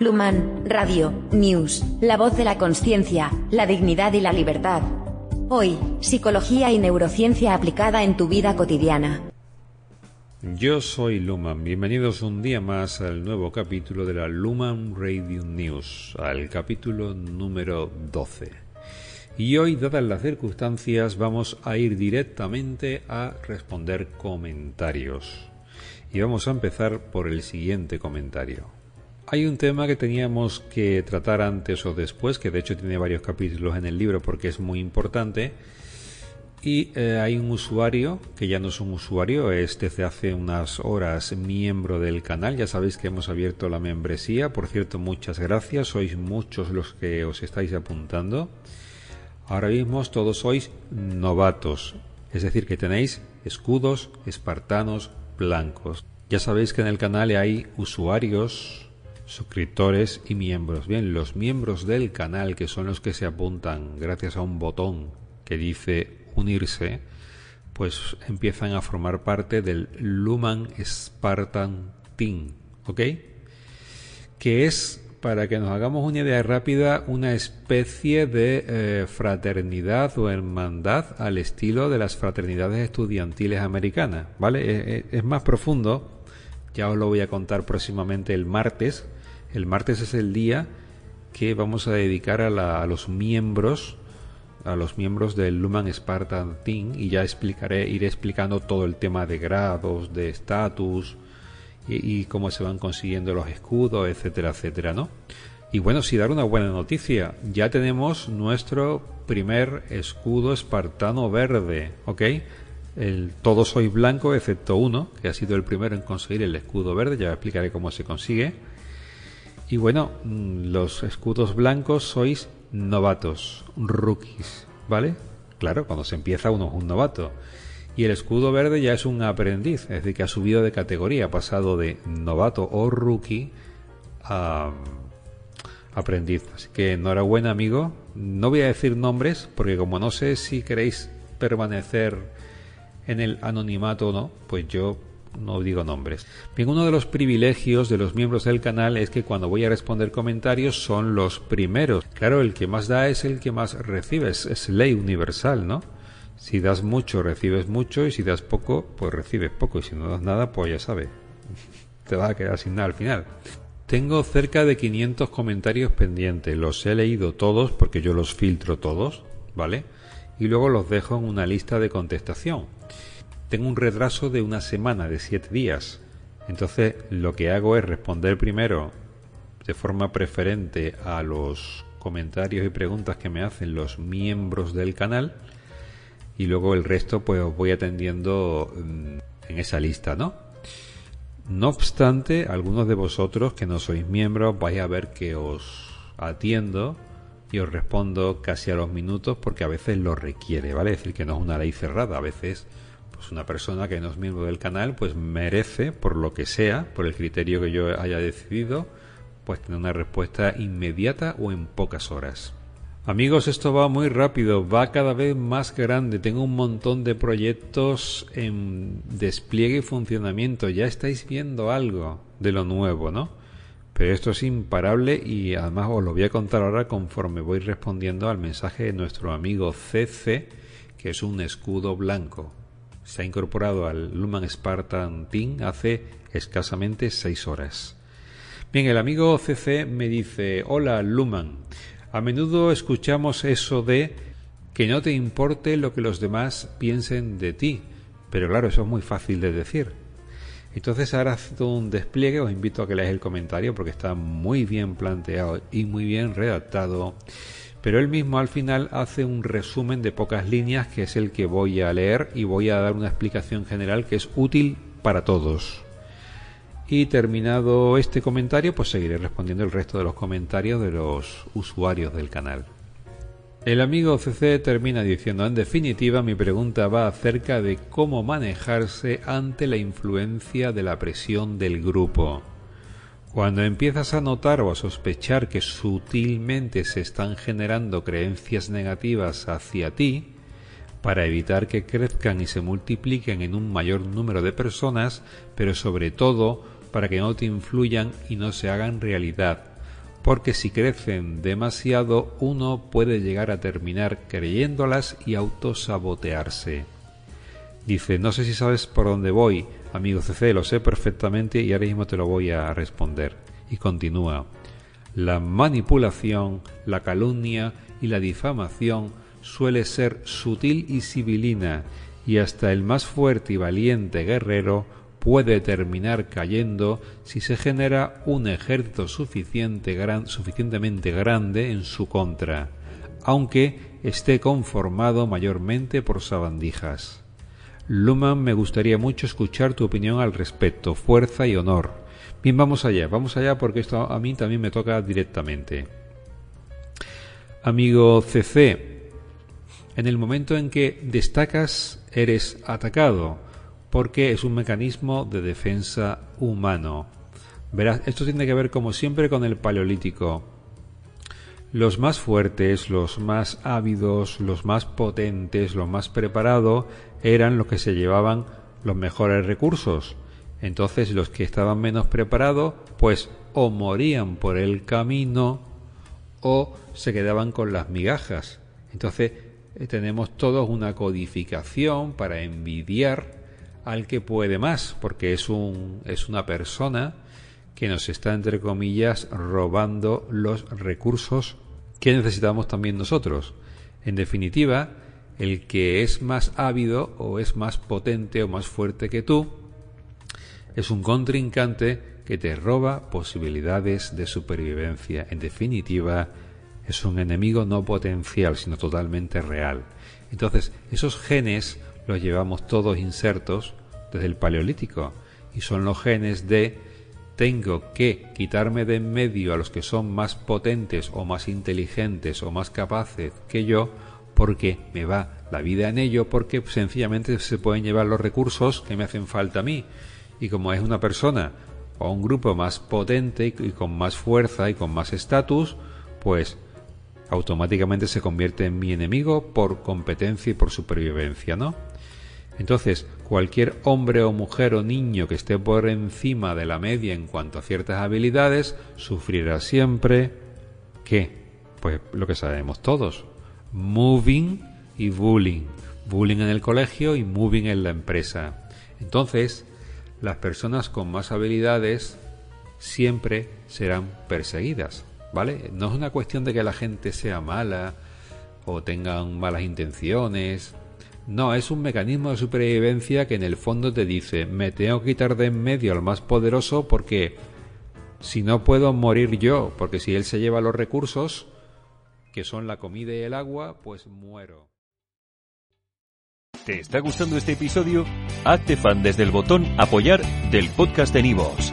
Luman, Radio, News, la voz de la conciencia, la dignidad y la libertad. Hoy, psicología y neurociencia aplicada en tu vida cotidiana. Yo soy Luman, bienvenidos un día más al nuevo capítulo de la Luman Radio News, al capítulo número 12. Y hoy, dadas las circunstancias, vamos a ir directamente a responder comentarios. Y vamos a empezar por el siguiente comentario. Hay un tema que teníamos que tratar antes o después, que de hecho tiene varios capítulos en el libro porque es muy importante. Y eh, hay un usuario, que ya no es un usuario, es desde hace unas horas miembro del canal. Ya sabéis que hemos abierto la membresía. Por cierto, muchas gracias. Sois muchos los que os estáis apuntando. Ahora mismo todos sois novatos. Es decir, que tenéis escudos espartanos blancos. Ya sabéis que en el canal hay usuarios suscriptores y miembros. Bien, los miembros del canal, que son los que se apuntan gracias a un botón que dice unirse, pues empiezan a formar parte del Luman Spartan Team, ¿ok? Que es, para que nos hagamos una idea rápida, una especie de eh, fraternidad o hermandad al estilo de las fraternidades estudiantiles americanas, ¿vale? Eh, eh, es más profundo, ya os lo voy a contar próximamente el martes, el martes es el día que vamos a dedicar a, los miembros a los miembros del Luman Spartan Team y ya explicaré, iré explicando todo el tema de grados, de estatus y, cómo se van consiguiendo los escudos, etcétera, etcétera, ¿no? Y bueno, si dar una buena noticia, ya tenemos nuestro primer escudo espartano verde, ¿ok? El, todos soy blanco excepto uno, que ha sido el primero en conseguir el escudo verde, ya explicaré cómo se consigue. Y bueno, mm, los escudos blancos sois novatos, rookies, ¿vale? Claro, cuando se empieza uno es un novato. Y el escudo verde ya es un aprendiz, es decir, que ha subido de categoría, ha pasado de novato o rookie a mm, aprendiz. Así que enhorabuena, amigo. No voy a decir nombres, porque como no sé si queréis permanecer en el anonimato o no, pues yo no digo nombres. Bien, uno de los privilegios de los miembros del canal es que cuando voy a responder comentarios son los primeros. Claro, el que más da es el que más recibe, es, ley universal, ¿no? Si das mucho, recibes mucho, y si das poco, pues recibes poco, y si no das nada, pues ya sabes, te vas a quedar sin nada al final. Tengo cerca de 500 comentarios pendientes, los he leído todos porque yo los filtro todos, ¿vale? Y luego los dejo en una lista de contestación tengo un retraso de una semana, de siete días. Entonces lo que hago es responder primero de forma preferente a los comentarios y preguntas que me hacen los miembros del canal y luego el resto pues os voy atendiendo mm, en esa lista, ¿no? No obstante, algunos de vosotros que no sois miembros vais a ver que os atiendo y os respondo casi a los minutos porque a veces lo requiere, ¿vale? Es decir, que no es una ley cerrada, a veces pues una persona que no es miembro del canal, pues merece, por lo que sea, por el criterio que yo haya decidido, pues tener una respuesta inmediata o en pocas horas. Amigos, esto va muy rápido, va cada vez más grande. Tengo un montón de proyectos en despliegue y funcionamiento. Ya estáis viendo algo de lo nuevo, ¿no? Pero esto es imparable y además os lo voy a contar ahora conforme voy respondiendo al mensaje de nuestro amigo CC, que es un escudo blanco se ha incorporado al Luman Spartan Team hace escasamente seis horas. Bien, el amigo CC me dice, hola Luman, a menudo escuchamos eso de que no te importe lo que los demás piensen de ti, pero claro, eso es muy fácil de decir. Entonces ahora haciendo un despliegue, os invito a que leáis el comentario porque está muy bien planteado y muy bien redactado pero él mismo al final hace un resumen de pocas líneas que es el que voy a leer y voy a dar una explicación general que es útil para todos. Y terminado este comentario, pues seguiré respondiendo el resto de los comentarios de los usuarios del canal. El amigo CC termina diciendo, en definitiva mi pregunta va acerca de cómo manejarse ante la influencia de la presión del grupo. Cuando empiezas a notar o a sospechar que sutilmente se están generando creencias negativas hacia ti, para evitar que crezcan y se multipliquen en un mayor número de personas, pero sobre todo para que no te influyan y no se hagan realidad. porque si crecen demasiado uno puede llegar a terminar creyéndolas y autosabotearse. Dice, no sé si sabes por dónde voy, amigo CC, lo sé perfectamente y ahora mismo te lo voy a responder. Y continúa, la manipulación, la calumnia y la difamación suele ser sutil y sibilina, y hasta el más fuerte y valiente guerrero puede terminar cayendo si se genera un ejército suficientemente grande en su contra, aunque esté conformado mayormente por sabandijas. Luman, me gustaría mucho escuchar tu opinión al respecto, fuerza y honor. Bien, vamos allá, vamos allá porque esto a mí también me toca directamente. Amigo CC, en el momento en que destacas eres atacado, porque es un mecanismo de defensa humano. Verás, esto tiene que ver como siempre con el paleolítico. Los más fuertes, los más ávidos, los más potentes, los más preparados eran los que se llevaban los mejores recursos. Entonces los que estaban menos preparados, pues o morían por el camino o se quedaban con las migajas. Entonces eh, tenemos todos una codificación para envidiar al que puede más, porque es, un, es una persona que nos está, entre comillas, robando los recursos que necesitamos también nosotros. En definitiva, el que es más ávido o es más potente o más fuerte que tú, es un contrincante que te roba posibilidades de supervivencia. En definitiva, es un enemigo no potencial, sino totalmente real. Entonces, esos genes los llevamos todos insertos desde el Paleolítico y son los genes de tengo que quitarme de en medio a los que son más potentes o más inteligentes o más capaces que yo porque me va la vida en ello porque sencillamente se pueden llevar los recursos que me hacen falta a mí y como es una persona o un grupo más potente y con más fuerza y con más estatus pues automáticamente se convierte en mi enemigo por competencia y por supervivencia, ¿no? Entonces, cualquier hombre o mujer o niño que esté por encima de la media en cuanto a ciertas habilidades sufrirá siempre ¿qué? Pues lo que sabemos todos, moving y bullying. Bullying en el colegio y moving en la empresa. Entonces, las personas con más habilidades siempre serán perseguidas, ¿vale? No es una cuestión de que la gente sea mala o tengan malas intenciones no, es un mecanismo de supervivencia que en el fondo te dice, me tengo que quitar de en medio al más poderoso porque si no puedo morir yo, porque si él se lleva los recursos, que son la comida y el agua, pues muero. ¿Te está gustando este episodio? Hazte fan desde el botón apoyar del podcast de Nivos.